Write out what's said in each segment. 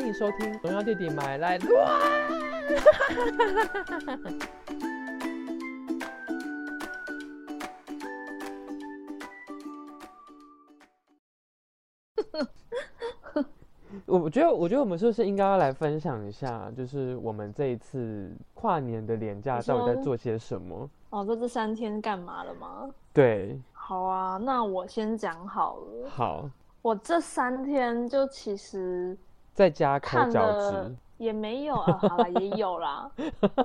欢迎收听《荣耀弟弟买来乱》。我觉得，我觉得我们是不是应该要来分享一下，就是我们这一次跨年的年假到底在做些什么？哦，说这三天干嘛了吗？对，好啊，那我先讲好了。好，我这三天就其实在家抠看脚了，也没有啊，好了，也有啦。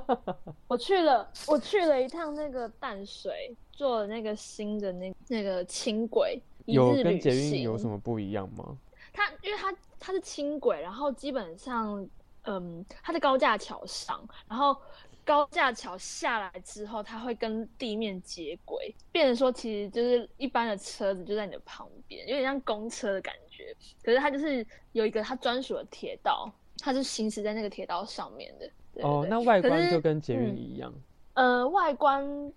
我去了，我去了一趟那个淡水，坐了那个新的那那个轻轨一有跟捷运行。有什么不一样吗？它因为它它是轻轨，然后基本上，嗯，它在高架桥上，然后高架桥下来之后，它会跟地面接轨，变成说其实就是一般的车子就在你的旁边，有点像公车的感觉。可是它就是有一个它专属的铁道，它是行驶在那个铁道上面的。对对哦，那外观就跟捷运嗯一样。呃，外观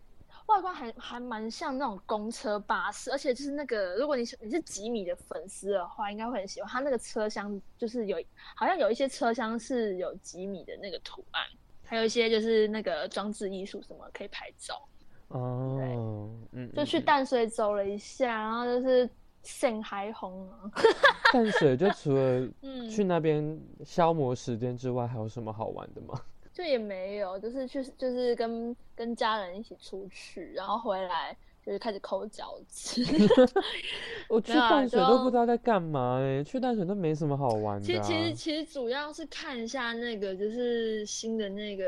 外观还还蛮像那种公车巴士，而且就是那个，如果你是你是吉米的粉丝的话，应该会很喜欢。它那个车厢就是有，好像有一些车厢是有吉米的那个图案，还有一些就是那个装置艺术什么可以拍照。哦，嗯，就去淡水走了一下，然后就是盛海红啊，淡水就除了 嗯，去那边消磨时间之外，还有什么好玩的吗？就也没有，就是去就是跟跟家人一起出去，然后回来就是开始抠脚趾。我去淡水都不知道在干嘛哎、去淡水都没什么好玩的、啊。其实其实其实主要是看一下那个就是新的那个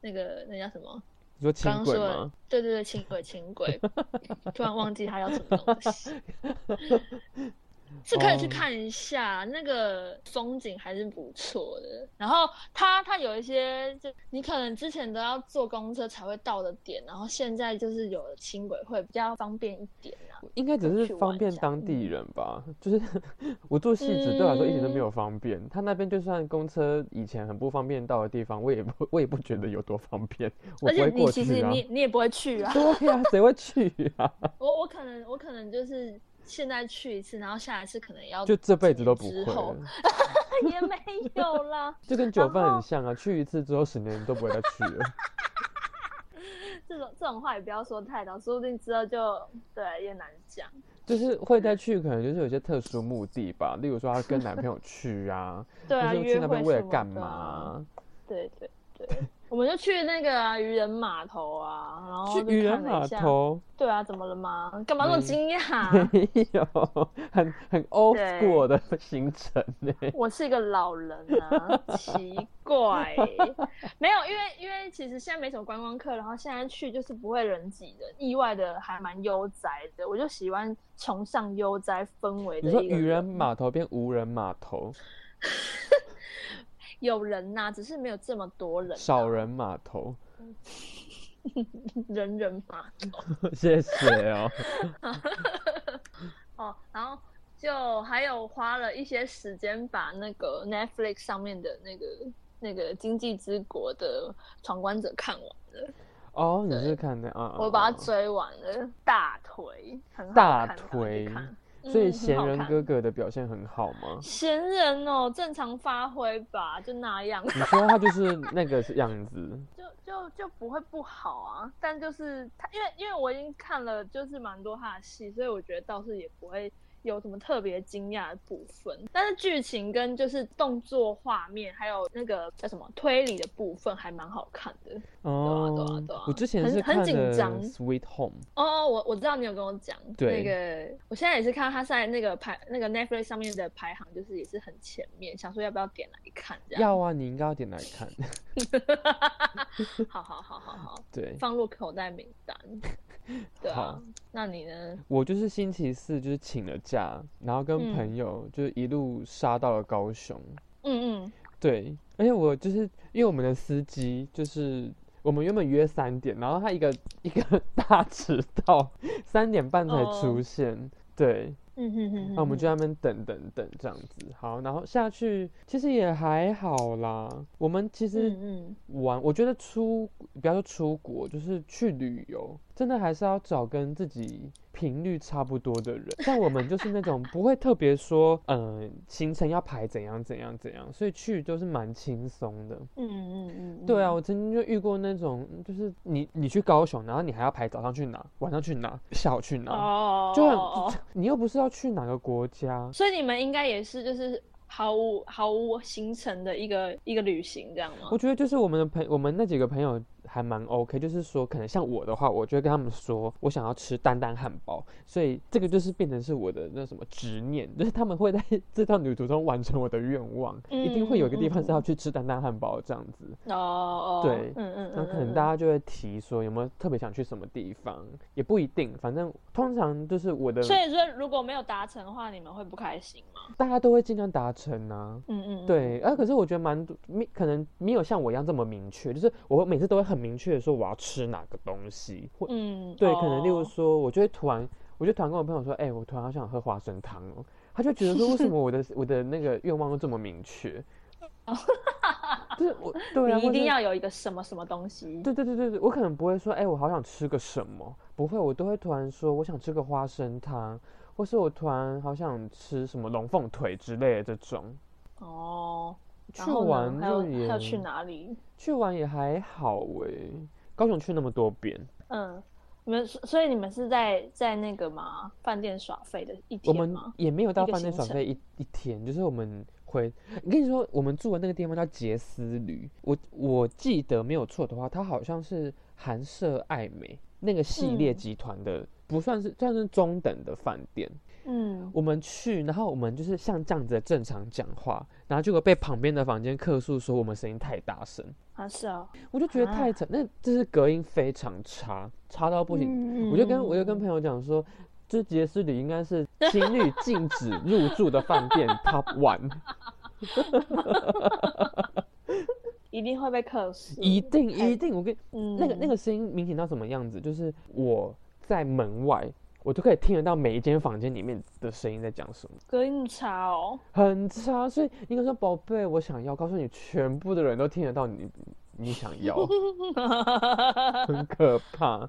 那个那叫什么？你说轻轨吗？，对对对，轻轨轻轨，突然忘记它叫什么东西。是可以去哦看一下，那个风景还是不错的。然后它它有一些，就你可能之前都要坐公车才会到的点，然后现在就是有了轻轨会比较方便一点啊。应该只是方便当地嗯人吧，就是我做戏子对我来说一点都没嗯有方便。他那边就算公车以前很不方便到的地方，我也不 我也不觉得有多方便，我而且不会过你其实。你你也不会去啊。对呀、谁会去啊？我我可能我可能就是现在去一次，然后下一次可能要就这辈子都不会了，也没有啦。就跟酒饭很像啊，去一次之后十年都不会再去了。这种这种话也不要说太早，说不定之后就对也难讲。就是会再去，可能就是有些特殊目的吧，例如说她跟男朋友去啊，对啊，或是去那边为了干嘛啊？对对对，我们就去那个啊渔人码头啊，然后去就渔人码。头对啊，怎么了吗？干嘛那么没惊讶？没有，很很 old 对 school 的行程呢。我是一个老人啊，奇怪欸、没有，因为因为其实现在没什么观光客，然后现在去就是不会人挤人，意外的还蛮悠哉的。我就喜欢崇尚悠哉氛围的你说渔人码头变无人码头，有人呐、只是没有这么多人、少人码头，人人码头 谢谢哦。哦，然后就还有花了一些时间把那个 Netflix 上面的那个那个《经济之国》的闯关者看完了，哦，你是看的啊？我把啊它追完了，大腿很好大看，大腿所以嗯闲人哥哥的表现很好吗？闲人哦，正常发挥吧，就那样，你说他就是那个样子，就就就不会不好啊。但就是他，因为因为我已经看了，就是蛮多他的戏，所以我觉得倒是也不会有什么特别惊讶的部分。但是剧情跟就是动作画面，还有那个叫什么推理的部分，还蛮好看的。哦对啊哦对啊我之前很很紧张《Sweet Home》，哦，我我知道你有跟我讲，对那个我现在也是看到他在那个排那个 Netflix 上面的排行，就是也是很前面，想说要不要点来看这样。要啊，你应该要点来看。好好好好好，对，放入口袋名单。对啊好，那你呢？我就是星期四就是请了假，然后跟嗯朋友就是一路杀到了高雄。嗯嗯，对，而且我就是因为我们的司机就是我们原本约三点，然后他一个一个大迟到，三点半才出哦现。对，嗯哼哼，那我们就在那边等等等这样子。好，然后下去其实也还好啦。我们其实玩，我觉得出，不要说出国，就是去旅游，真的还是要找跟自己。频率差不多的人，像我们就是那种不会特别说，嗯，行程要排怎样怎样怎样，所以去都是蛮轻松的。嗯嗯嗯，对啊，我曾经就遇过那种，就是你你去高雄，然后你还要排早上去哪，晚上去哪，下午去哪，哦，就很，你又不是要去哪个国家，所以你们应该也是就是。毫无毫无行程的一个一个旅行，这样吗？我觉得就是我们的朋，我们那几个朋友还蛮 OK，就是说可能像我的话，我就会跟他们说，我想要吃丹丹汉堡，所以这个就是变成是我的那什么执念，就是他们会在 这趟旅途中完成我的愿望，一定会有一个地方是要去吃丹丹汉堡这样子。哦哦，对，嗯嗯，那可能大家就会提说有没有特别想去什么地方，也不一定，反正通常就是我的。所以说如果没有达成的话，你们会不开心吗？大家都会尽量达。成啊，嗯嗯，对，啊，可是我觉得蛮多，可能没有像我一样这么明确，就是我每次都会很明确的说我要吃哪个东西，嗯，对，可能例如说，我就会突然，我就突然跟我朋友说，哎，我突然好想喝花生汤哦，他就觉得说，为什么我的 我的那个愿望都这么明确？就是我，对啊，一定要有一个什么什么东西？对对对对对，我可能不会说，哎，我好想吃个什么，不会，我都会突然说，我想吃个花生汤。或是我突然好想吃什么龙凤腿之类的这种哦，去玩就也要去哪里？去玩也还好哎，高雄去那么多遍。嗯，你们所以你们是在在那个吗？饭店耍费的一天我们也没有到饭店耍费一一天，就是我们回。我跟你说，我们住的那个地方叫杰斯旅，我我记得没有错的话，它好像是韩舍爱美那个系列集团的。不算是算是中等的饭店，嗯，我们去，然后我们就是像这样子的正常讲话，然后结果被旁边的房间客诉说我们声音太大声。啊，是啊，我就觉得太吵，那这是隔音非常差，差到不行，我就跟我就跟朋友讲说，这杰斯里应该是情侣禁止入住的饭店 top one，一定会被客诉，一定一定，我跟那个那个声音明显到什么样子，就是我。在门外，我都可以听得到每一间房间里面的声音在讲什么。隔音差哦，很差。所以你跟说宝贝，我想要告诉你，全部的人都听得到你，你想要，很可怕。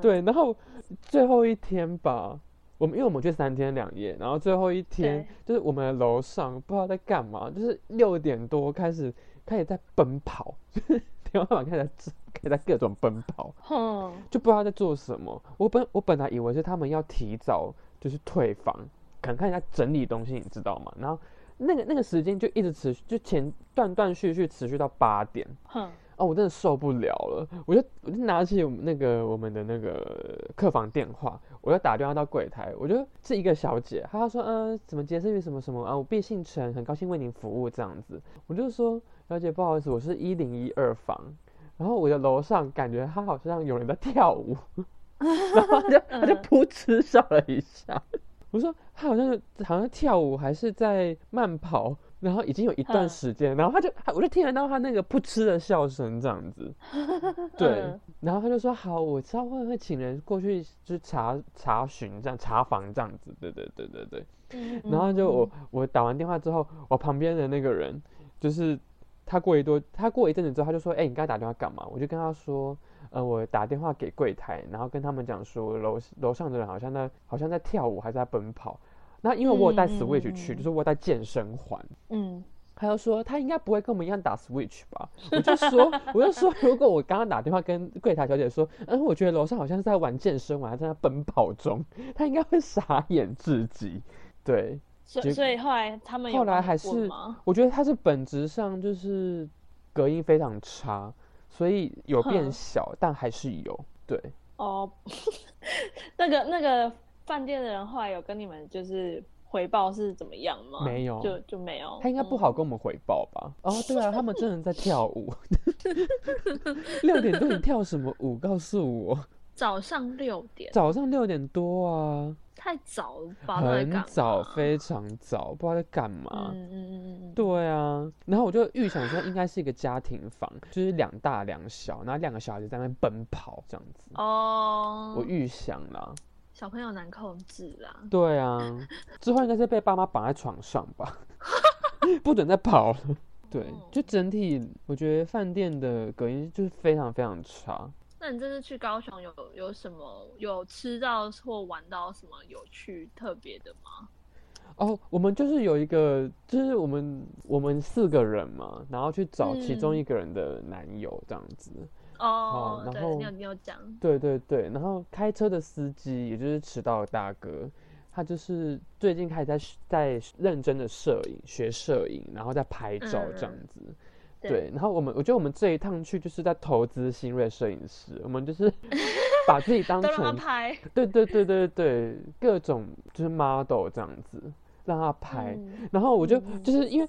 对，然后最后一天吧，我们因为我们去三天两夜，然后最后一天就是我们的楼上不知道在干嘛，就是六点多开始开始在奔跑，天花板开始。也在各种奔跑，哼就不知道在做什么。我本我本来以为是他们要提早就是退房，可能看一下整理东西，你知道吗？然后那个那个时间就一直持续，就前断断续续持续到八点。哼，哦，我真的受不了了，我就我就拿起那个我们的那个客房电话，我就打电话到柜台，我就是一个小姐，她说嗯，怎么解释于什么什么啊？我毕姓陈，很高兴为您服务这样子。我就说小姐不好意思，我是一零一二房。然后我的楼上感觉他好像有人在跳舞，然后他就 他就噗嗤笑了一下。我说他好像好像跳舞还是在慢跑，然后已经有一段时间，然后他就我就听得到他那个噗嗤的笑声这样子。对，然后他就说好，我知道会会请人过去就查查询这样查房这样子。对对对对对。然后就我我打完电话之后，我旁边的那个人就是。他过一多，他过一阵子之后，他就说：“哎，你刚才打电话干嘛？”我就跟他说：“呃，我打电话给柜台，然后跟他们讲说，楼楼上的人好像在，好像在跳舞，还是在奔跑。那因为我有带 Switch 去，就是我带健身环。嗯，他就说他应该不会跟我们一样打 Switch 吧？我就说，我就说，如果我刚刚打电话跟柜台小姐说，嗯，我觉得楼上好像是在玩健身，还在那奔跑中，他应该会傻眼至极。对。”所以所以后来他们后来还是，我觉得它是本质上就是隔音非常差，所以有变小，但还是有对。哦，那个那个饭店的人后来有跟你们就是回报是怎么样吗？没有，就就没有。他应该不好跟我们回报吧？哦，对啊，他们真的在跳舞。六点多你跳什么舞？告诉我。早上六点。早上六点多啊。太早了吧？很早，非常早，不知道在干嘛。嗯嗯嗯嗯对啊，然后我就预想说，应该是一个家庭房，就是两大两小，然后两个小孩子在那奔跑这样子。哦。我预想了。小朋友难控制啦。对啊，之后应该是被爸妈绑在床上吧，不准再跑了。对，就整体我觉得饭店的隔音就是非常非常差。那你这次去高雄有有什么有吃到或玩到什么有趣特别的吗？哦，我们就是有一个，就是我们我们四个人嘛，然后去找其中一个人的男友这样子。哦，然后你有你有讲。对对对，然后开车的司机，也就是迟到的大哥，他就是最近开始在在认真的摄影，学摄影，然后在拍照这样子。对，然后我们我觉得我们这一趟去就是在投资新锐摄影师，我们就是 把自己当成拍。对对对对对，各种就是 model 这样子。让他拍，然后我就就是因为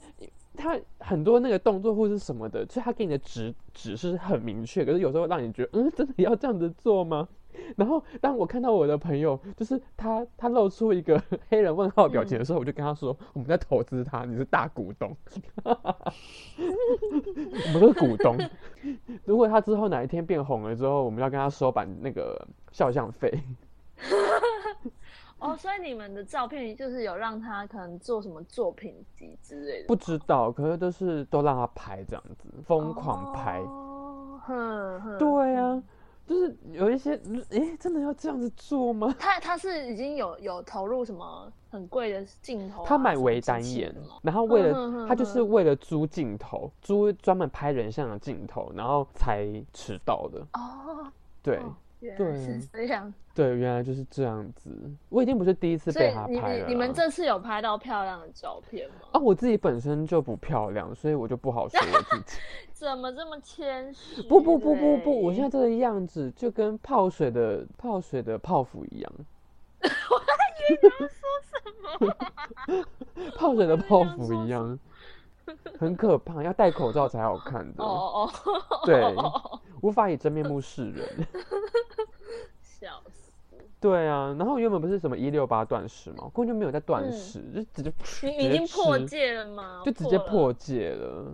他很多那个动作或是什么的，就他给你的指指示很明确，可是有时候让你觉得，嗯，真的要这样子做吗？然后当我看到我的朋友，就是他他露出一个 黑人问号表情的时候，我就跟他说，我们在投资他，你是大股东，我们是股东。如果他之后哪一天变红了之后，我们要跟他收版那个肖像费。哦，所以你们的照片就是有让他可能做什么作品集之类的？不知道，可是都是都让他拍这样子，疯狂拍。哦哼，对啊，就是有一些，哎，真的要这样子做吗？他他是已经有有投入什么很贵的镜头？他买微单眼，然后为了他就是为了租镜头，租专门拍人像的镜头，然后才迟到的。哦，对。对，是这样。对，原来就是这样子。我已经不是第一次被他拍了。你们这次有拍到漂亮的照片吗？啊，我自己本身就不漂亮，所以我就不好说我自己。怎么这么谦虚？不不不不不，我现在这个样子就跟泡水的泡水的泡芙一样。我还以为你要说什么？泡水的泡芙一样，很可怕，要戴口罩才好看的。哦哦，对。无法以真面目示人！对啊，然后原本不是什么一六八断食嘛，根本就没有在断食，就直接你已经破戒了吗？就直接破戒了。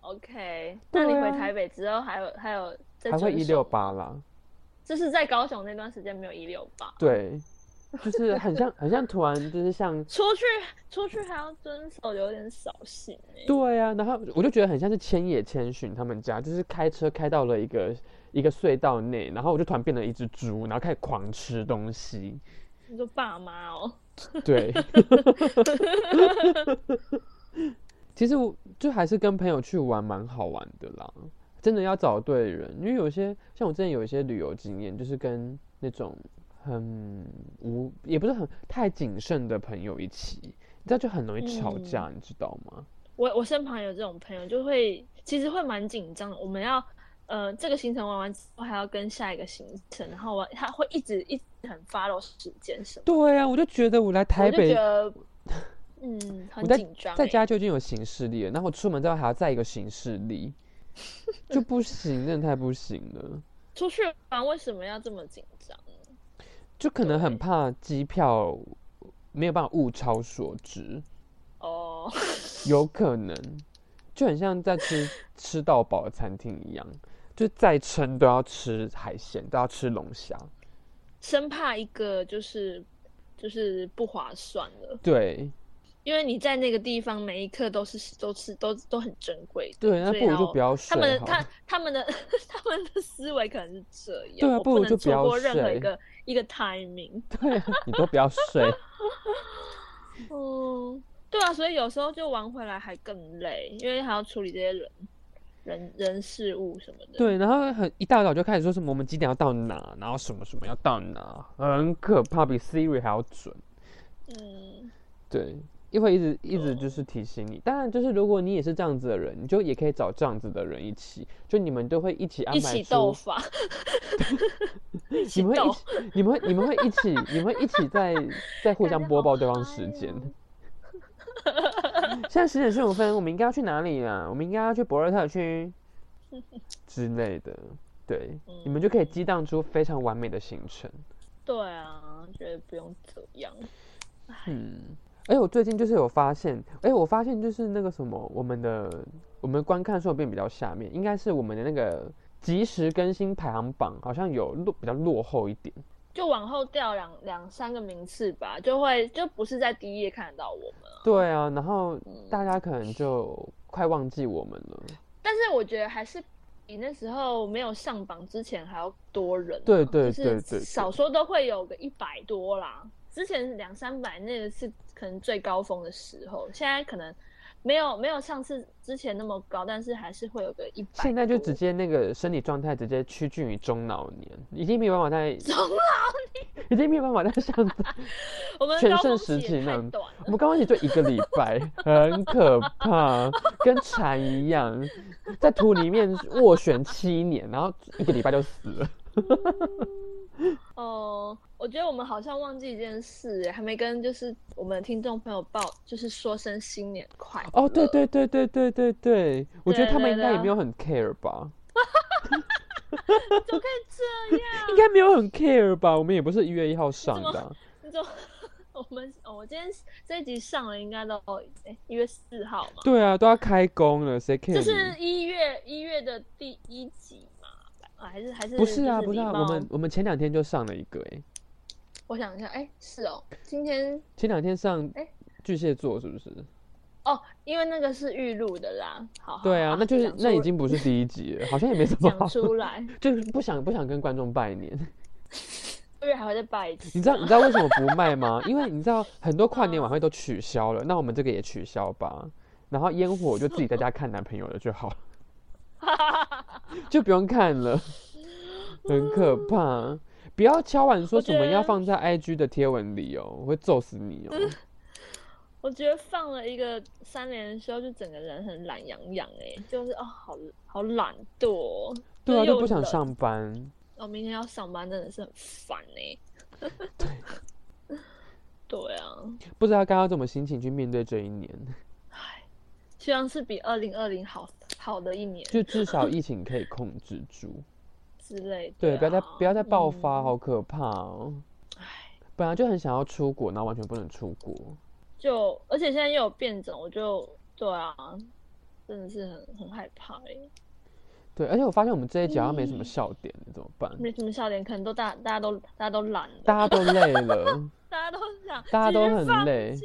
OK，那你回台北之后还有还有还会一六八啦？就是在高雄那段时间没有一六八。对。就是很像，很像突然就是像出去出去还要遵守，有点扫兴哎。对啊，然后我就觉得很像是千野千寻他们家，就是开车开到了一个一个隧道内，然后我就突然变了一只猪，然后开始狂吃东西。你说爸妈哦？对。其实我就还是跟朋友去玩蛮好玩的啦，真的要找对人，因为有些像我之前有一些旅游经验，就是跟那种。很无，也不是很太谨慎的朋友一起，你知道就很容易吵架，你知道吗？我我身旁有这种朋友，就会其实会蛮紧张的。我们要呃这个行程玩完之后，还要跟下一个行程，然后我他会一直一直很 follow 时间什么。对啊，我就觉得我来台北，嗯，很紧张。在家就已经有行事历了，然后出门之后还要再一个行事历，就不行，真的太不行了。出去玩为什么要这么紧张？就可能很怕机票没有办法物超所值哦，有可能就很像在吃吃到饱的餐厅一样，就再撑都要吃海鲜，都要吃龙虾，生怕一个就是就是不划算了。对，因为你在那个地方每一刻都是都是都都很珍贵。对，那不如就不要睡。他们他他们的 他们的思维可能是这样。对啊，不如就不要睡。一个 timing，对，你都不要睡。嗯，对啊，所以有时候就玩回来还更累，因为还要处理这些人、人、人事物什么的。对，然后很一大早就开始说什么我们几点要到哪，然后什么什么要到哪，很可怕，比 Siri 还要准。嗯，对。一会一直一直就是提醒你，当然就是如果你也是这样子的人，你就也可以找这样子的人一起，就你们都会一起安排 一起斗法，你们会一起，你们会你们会一起，你们会一起在 在互相播报对方时间。现在十点十五分，我们应该要去哪里啊？我们应该要去博尔特区之类的，对，你们就可以激荡出非常完美的行程。对啊，觉得不用这样。嗯。哎，我最近就是有发现，哎，我发现就是那个什么，我们的我们观看数变比较下面，应该是我们的那个即时更新排行榜好像有落比较落后一点。就往后掉两两三个名次吧，就会就不是在第一页看得到我们。对啊，然后大家可能就快忘记我们了。但是我觉得还是比那时候没有上榜之前还要多人。对对对对，少说都会有个一百多啦。之前两三百那个是可能最高峰的时候，现在可能。没有没有上次之前那么高，但是还是会有个一百。现在就直接那个身体状态直接趋近于中老年，已经没有办法再中老年，已经没有办法再像 我们全盛时期那样。我们刚刚起就一个礼拜，很可怕，跟蝉一样，在土里面斡旋七年，然后一个礼拜就死了。哦，我觉得我们好像忘记一件事，还没跟就是我们的听众朋友报，就是说声新年快乐。哦，对对对对对对对，我觉得他们应该也没有很 care 吧？怎么可以这样？应该没有很 care 吧？我们也不是一月一号上的。你怎么？我们哦，我今天这一集上了，应该都哎一月四号嘛？对啊，都要开工了，谁 care？这是一月一月的第一集嘛。还是还是不是啊？不是啊，我们我们前两天就上了一个哎，我想一下，哎，是哦，今天前两天上哎，巨蟹座是不是？哦，因为那个是预录的啦。好，对啊，那就是那已经不是第一集了，好像也没什么讲出来，就是不想不想跟观众拜年，因为还会再拜一次。你知道你知道为什么不卖吗？因为你知道很多跨年晚会都取消了，那我们这个也取消吧，然后烟火就自己在家看男朋友的就好。就不用看了，很可怕。不要敲碗说什么要放在 IG 的贴文里哦，我会揍死你哦。我觉得放了一个三连休，就整个人很懒洋洋哎，就是哦，好好懒惰。对啊，就不想上班。哦，明天要上班，真的是很烦哎。对，对啊。不知道该要怎么心情去面对这一年。唉，希望是比二零二零好。好的一年，就至少疫情可以控制住之类。对，不要再不要再爆发，好可怕哦！唉，本来就很想要出国，然后完全不能出国。就而且现在又有变种，我就对啊，真的是很很害怕哎。对，而且我发现我们这一集好像没什么笑点，怎么办？没什么笑点，可能都大大家都大家都懒，大家都累了，大家都想，大家都很累。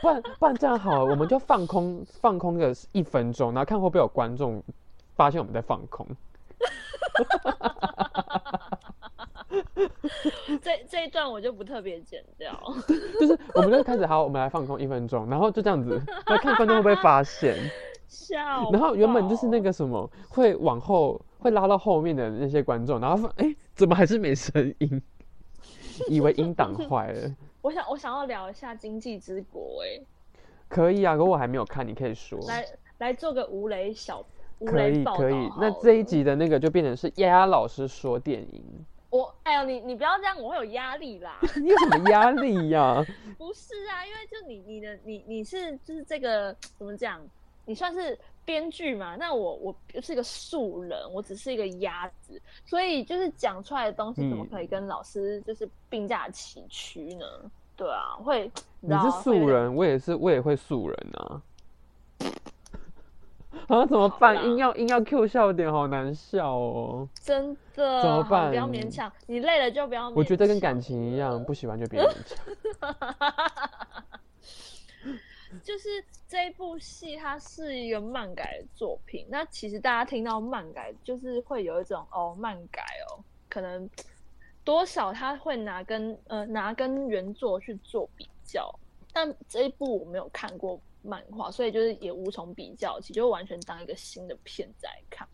不然不然这样好了，我们就放空放空个一分钟，然后看会不会有观众发现我们在放空。这这一段我就不特别剪掉，就是我们就开始好，我们来放空一分钟，然后就这样子，来看观众会不会发现。笑。然后原本就是那个什么，会往后会拉到后面的那些观众，然后说：“哎，怎么还是没声音？”以为音档坏了。我想，我想要聊一下《经济之国》哎，可以啊，可我还没有看，你可以说。来，来做个吴雷小吴雷可以。那这一集的那个就变成是丫丫老师说电影。我，哎呀，你你不要这样，我会有压力啦。你有什么压力呀？不是啊，因为就你你的你你是就是这个怎么讲？你算是编剧嘛？那我我是一个素人，我只是一个鸭子，所以就是讲出来的东西怎么可以跟老师就是并驾齐驱呢？对啊，会你是素人，我也是，我也会素人啊。啊，怎么办？硬要硬要 Q 笑点，好难笑哦。真的？怎么办？不要勉强，你累了就不要。我觉得跟感情一样，不喜欢就别勉强。就是这一部戏，它是一个漫改的作品。那其实大家听到漫改，就是会有一种哦，漫改哦，可能多少他会拿跟呃拿跟原作去做比较。但这一部我没有看过漫画，所以就是也无从比较起，就完全当一个新的片在看。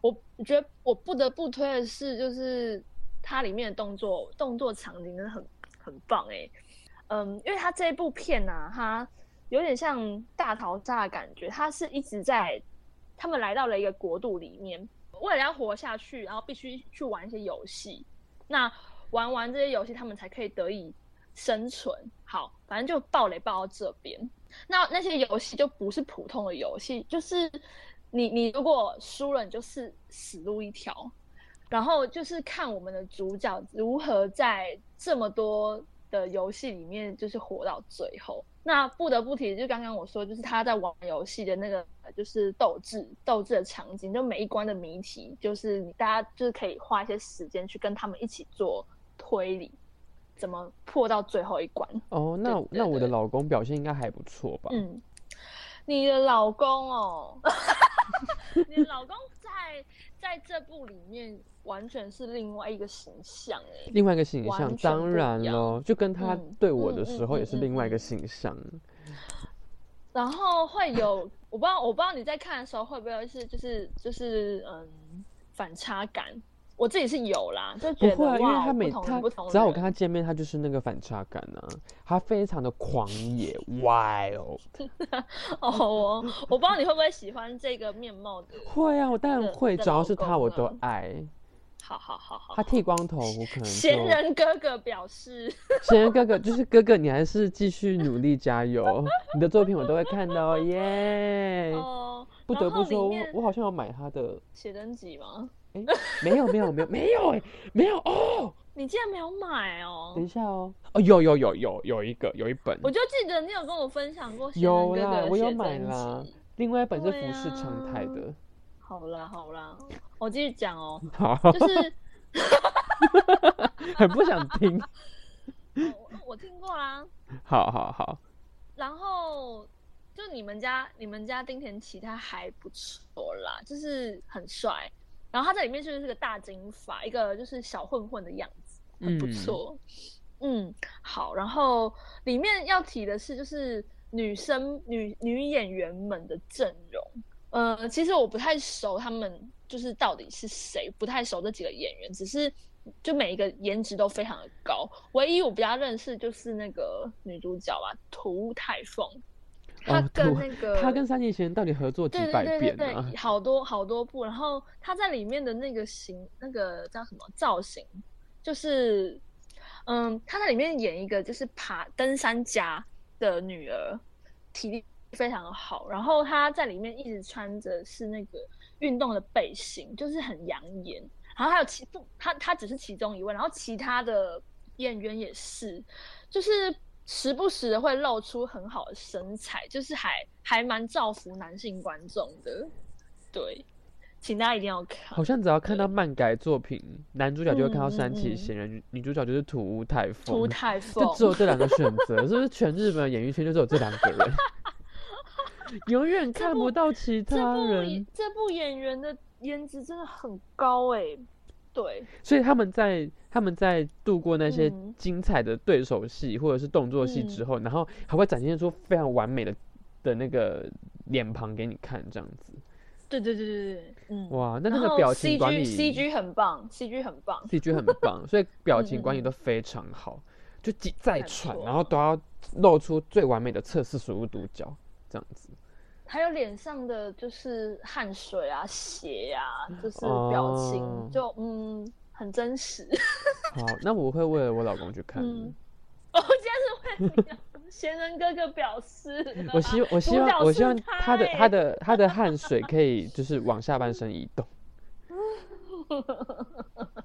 我觉得我不得不推的是，就是它里面的动作动作场景真的很很棒哎。嗯，因为它这一部片呢，它有点像大逃杀的感觉，他是一直在，他们来到了一个国度里面，为了要活下去，然后必须去玩一些游戏。那玩完这些游戏，他们才可以得以生存。好，反正就暴雷暴到这边。那那些游戏就不是普通的游戏，就是你你如果输了，你就是死路一条。然后就是看我们的主角如何在这么多的游戏里面，就是活到最后。那不得不提，就刚刚我说，就是他在玩游戏的那个，就是斗智斗智的场景，就每一关的谜题，就是大家就是可以花一些时间去跟他们一起做推理，怎么破到最后一关。哦，那那我的老公表现应该还不错吧？嗯，你的老公哦，你老公在在这部里面完全是另外一个形象 哎，另外一个形象，当然喽，就跟他对我的时候也是另外一个形象。然后会有，我不知道，我不知道你在看的时候会不会是，就是就是嗯，反差感。我自己是有啦，就觉得因为他每他只要我跟他见面，他就是那个反差感呢。他非常的狂野，wild。哦，我不知道你会不会喜欢这个面貌的。会啊，我当然会，只要是他我都爱。好好好好，他剃光头，我可能。闲人哥哥表示，闲人哥哥就是哥哥，你还是继续努力加油，你的作品我都会看的哦耶。哦，不得不说，我好像要买他的写真集吗？哎，没有没有没有没有哎，没有哦。你竟然没有买哦？等一下哦，哦有有有有有一个有一本，我就记得你有跟我分享过。有啦，我有买啦。另外一本是服饰常态的。好啦好啦，我继续讲哦。好，就是 很不想听。我我听过啦。好好好。然后就你们家你们家丁田启他还不错啦，就是很帅。然后他在里面就是个大金发，一个就是小混混的样子，很不错。嗯，好。然后里面要提的是，就是女生女女演员们的阵容。呃，其实我不太熟他们，就是到底是谁，不太熟这几个演员，只是就每一个颜值都非常的高。唯一我比较认识就是那个女主角吧，涂太凤，她跟那个他跟三年前到底合作几百遍啊？好多好多部。然后他在里面的那个型，那个叫什么造型，就是嗯，他在里面演一个就是爬登山家的女儿，体力。非常好，然后他在里面一直穿着是那个运动的背心，就是很养眼。然后还有其不，他他只是其中一位，然后其他的演员也是，就是时不时的会露出很好的身材，就是还还蛮造福男性观众的。对，请大家一定要看。好像只要看到漫改作品，男主角就会看到三崎贤人，女主角就是土屋太凤。土屋太凤，就只有这两个选择，是不是全日本的演艺圈就只有这两个人？永远看不到其他人。这部演员的颜值真的很高哎，对。所以他们在他们在度过那些精彩的对手戏或者是动作戏之后，然后还会展现出非常完美的的那个脸庞给你看，这样子。对对对对对，嗯。哇，那那个表情管理，CG 很棒，CG 很棒，CG 很棒，所以表情管理都非常好，就再喘，然后都要露出最完美的侧视属物独角，这样子。还有脸上的就是汗水啊、血呀，就是表情，就嗯，很真实。好，那我会为了我老公去看。我今天是为贤人哥哥表示。我希我希望我希望他的他的他的汗水可以就是往下半身移动。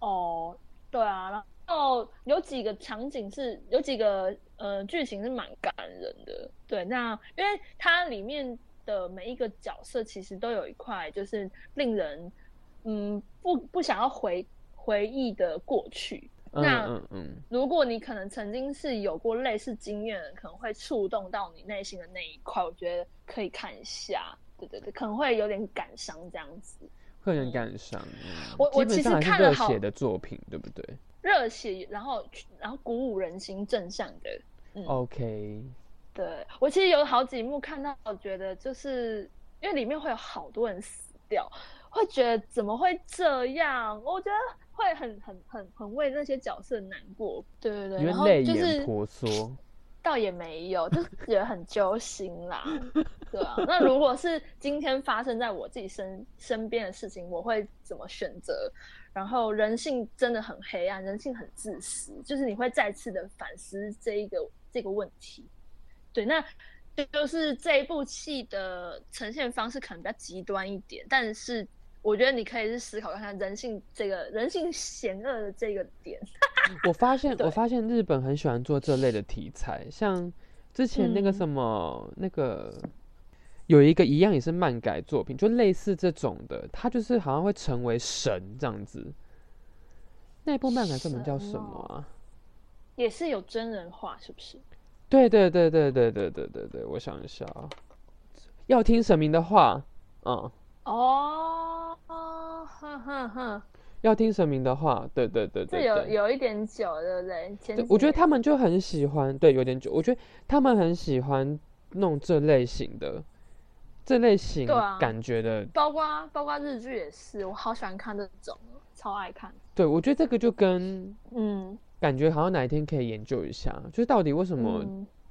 哦，对啊，然后有几个场景是有几个。呃，剧情是蛮感人的，对。那因为它里面的每一个角色其实都有一块，就是令人嗯不不想要回回忆的过去。那嗯嗯，如果你可能曾经是有过类似经验，可能会触动到你内心的那一块，我觉得可以看一下。对对对，可能会有点感伤这样子。会很感伤。我我其实看了好的作品，对不对？热血，然后然后鼓舞人心、正向的。嗯 OK，对我其实有好几幕看到，我觉得就是因为里面会有好多人死掉，会觉得怎么会这样？我觉得会很很很很为那些角色难过。对对对，然后就是婆娑，倒也没有，就是觉得很揪心啦。对啊，那如果是今天发生在我自己身身边的事情，我会怎么选择？然后人性真的很黑暗，人性很自私，就是你会再次的反思这一个这个问题。对，那就是这一部戏的呈现方式可能比较极端一点，但是我觉得你可以去思考看看人性这个人性险恶的这个点。我发现，我发现日本很喜欢做这类的题材，像之前那个什么那个。有一个一样也是漫改作品，就类似这种的，他就是好像会成为神这样子。那部漫改作品叫什么啊？也是有真人化，是不是？对对对对对对对对对，我想一下啊，要听神明的话，嗯。哦，哼哼哼。要听神明的话，对对对对，这有有一点久，对不对？我觉得他们就很喜欢，对，有点久。我觉得他们很喜欢弄这类型的，这类型感觉的，包括包括日剧也是，我好喜欢看这种，超爱看。对，我觉得这个就跟嗯，感觉好像哪一天可以研究一下，就是到底为什么。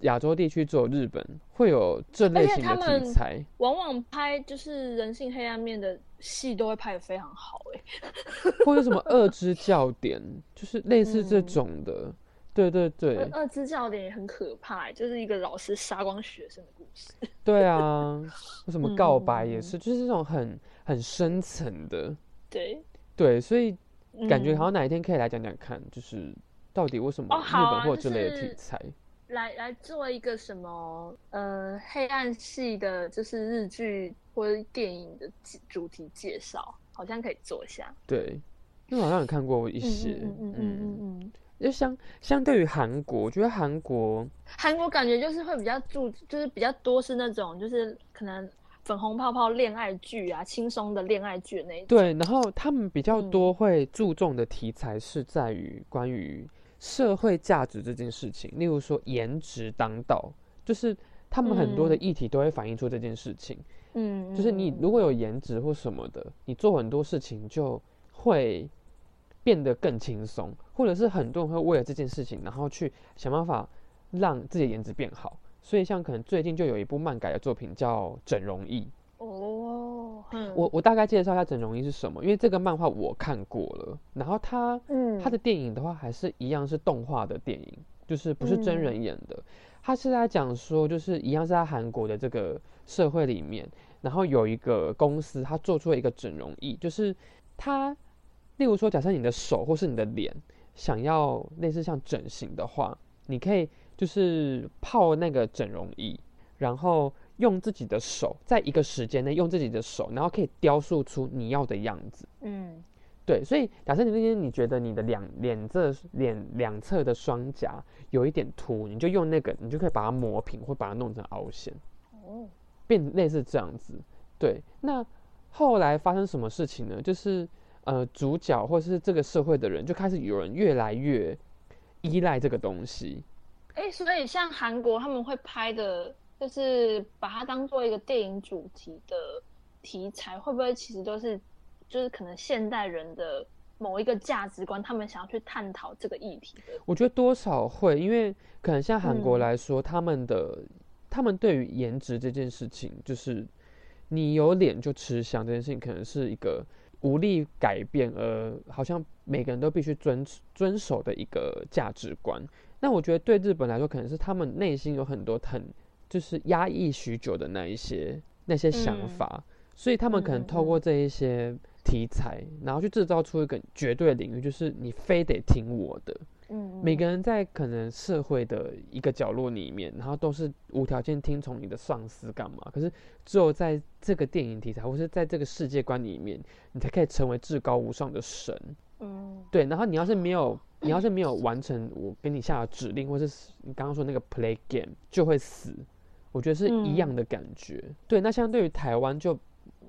亚洲地区只有日本会有这类型的题材，往往拍就是人性黑暗面的戏都会拍的非常好，哎，或者什么二之教典，就是类似这种的，对对对。二之教典也很可怕，就是一个老师杀光学生的故事。对啊，为什么告白也是，就是这种很很深层的。对对，所以感觉好像哪一天可以来讲讲看，就是到底为什么日本会有这类的题材。来来做一个什么呃黑暗系的，就是日剧或者电影的主题介绍，好像可以做一下。对，因为好像有看过一些，嗯嗯嗯嗯，就相相对于韩国，我觉得韩国韩国感觉就是会比较注，就是比较多是那种就是可能粉红泡泡恋爱剧啊，轻松的恋爱剧那一种。对，然后他们比较多会注重的题材是在于关于。社会价值这件事情，例如说颜值当道，就是他们很多的议题都会反映出这件事情。嗯，就是你如果有颜值或什么的，你做很多事情就会变得更轻松，或者是很多人会为了这件事情，然后去想办法让自己的颜值变好。所以像可能最近就有一部漫改的作品叫《整容艺》。哦，我我大概介绍一下整容衣是什么，因为这个漫画我看过了，然后它，嗯，它的电影的话还是一样是动画的电影，就是不是真人演的。他是在讲说，就是一样是在韩国的这个社会里面，然后有一个公司，他做出了一个整容液，就是他，例如说，假设你的手或是你的脸想要类似像整形的话，你可以就是泡那个整容液，然后。用自己的手，在一个时间内用自己的手，然后可以雕塑出你要的样子。嗯，对。所以假设你那天你觉得你的两脸这脸两侧的双颊有一点凸，你就用那个，你就可以把它磨平，或把它弄成凹陷。哦，变类似这样子。对。那后来发生什么事情呢？就是呃，主角或是这个社会的人就开始有人越来越依赖这个东西。哎，所以像韩国他们会拍的。就是把它当做一个电影主题的题材，会不会其实都是就是可能现代人的某一个价值观，他们想要去探讨这个议题？我觉得多少会，因为可能像韩国来说，他们的他们对于颜值这件事情，就是你有脸就吃香这件事情，可能是一个无力改变，而好像每个人都必须遵遵守的一个价值观。那我觉得对日本来说，可能是他们内心有很多很。就是压抑许久的那一些那些想法，所以他们可能透过这一些题材，然后去制造出一个绝对的领域，就是你非得听我的。嗯，每个人在可能社会的一个角落里面，然后都是无条件听从你的上司干嘛？可是只有在这个电影题材，或是在这个世界观里面，你才可以成为至高无上的神。嗯，对。然后你要是没有，你要是没有完成我给你下的指令，或是你刚刚说那个 play game，就会死。我觉得是一样的感觉，对。那相对于台湾，就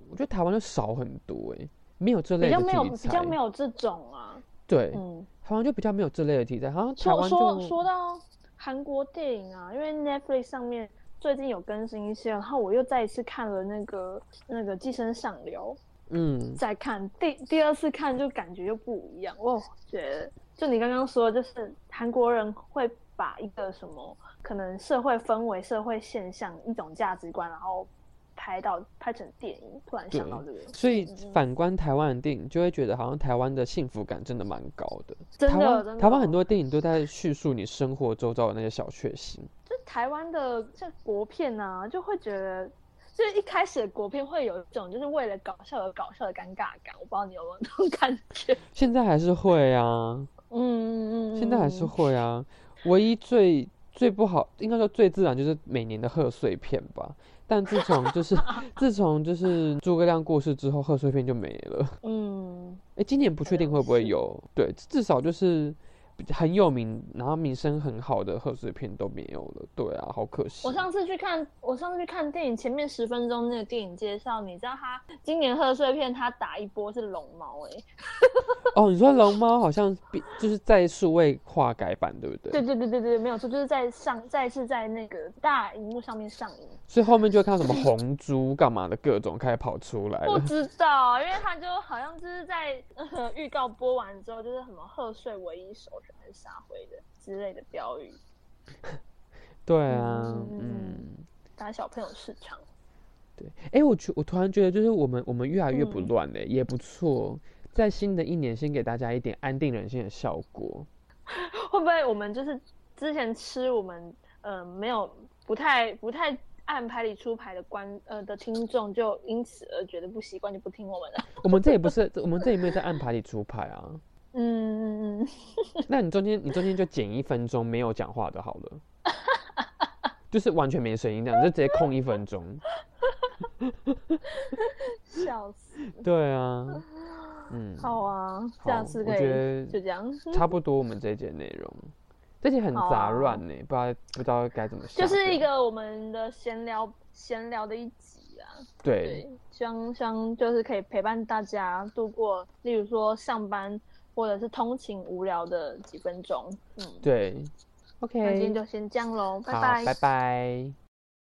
我觉得台湾就少很多哎，没有这类的题材，比较没有，比较没有这种啊。对，嗯，台湾就比较没有这类的题材。好像台湾说说到韩国电影啊，因为 Netflix 上面最近有更新一些，然后我又再一次看了那个那个《寄生上流》，嗯，再看第第二次看就感觉又不一样。我觉得就你刚刚说，就是韩国人会把一个什么。可能社会氛围、社会现象一种价值观，然后拍到拍成电影，突然想到这个。所以反观台湾的电影，就会觉得好像台湾的幸福感真的蛮高的。真的，台湾很多电影都在叙述你生活周遭的那些小确幸。就台湾的像国片啊，就会觉得，就是一开始国片会有一种就是为了搞笑而搞笑的尴尬感。我不知道你有没有那种感觉。现在还是会啊，嗯嗯嗯，现在还是会啊。唯一最最不好，应该说最自然就是每年的贺岁片吧。但自从就是 自从就是诸葛亮过世之后，贺岁片就没了。嗯，哎，今年不确定会不会有，对，至少就是。很有名，然后名声很好的贺岁片都没有了，对啊，好可惜。我上次去看，我上次去看电影，前面十分钟那个电影介绍，你知道他今年贺岁片他打一波是龙猫，哎，哦，你说龙猫好像就是在数位化改版，对不对？对对对对对，没有错，就是在上再次在那个大荧幕上面上映，所以后面就会看到什么红猪干嘛的各种开始跑出来。不知道，因为他就好像就是在预告播完之后，就是什么贺岁唯一首。还是撒灰的之类的标语，对啊，嗯，打小朋友市场，对，哎，我觉我突然觉得，就是我们我们越来越不乱嘞，也不错，在新的一年先给大家一点安定人心的效果，会不会我们就是之前吃我们呃没有不太不太按牌理出牌的观呃的听众，就因此而觉得不习惯，就不听我们了？我们这也不是，我们这也没有在按牌理出牌啊。嗯嗯嗯，那你中间你中间就剪一分钟没有讲话的好了，就是完全没声音这样，就直接空一分钟。笑死！对啊，嗯，好啊，下次可以就这样。差不多，我们这一节内容，这节很杂乱呢，不知道不知道该怎么。就是一个我们的闲聊闲聊的一集啊。对，希望希望就是可以陪伴大家度过，例如说上班。或者是通勤无聊的几分钟，嗯，对，OK，那今天就先这样喽，拜拜，拜拜。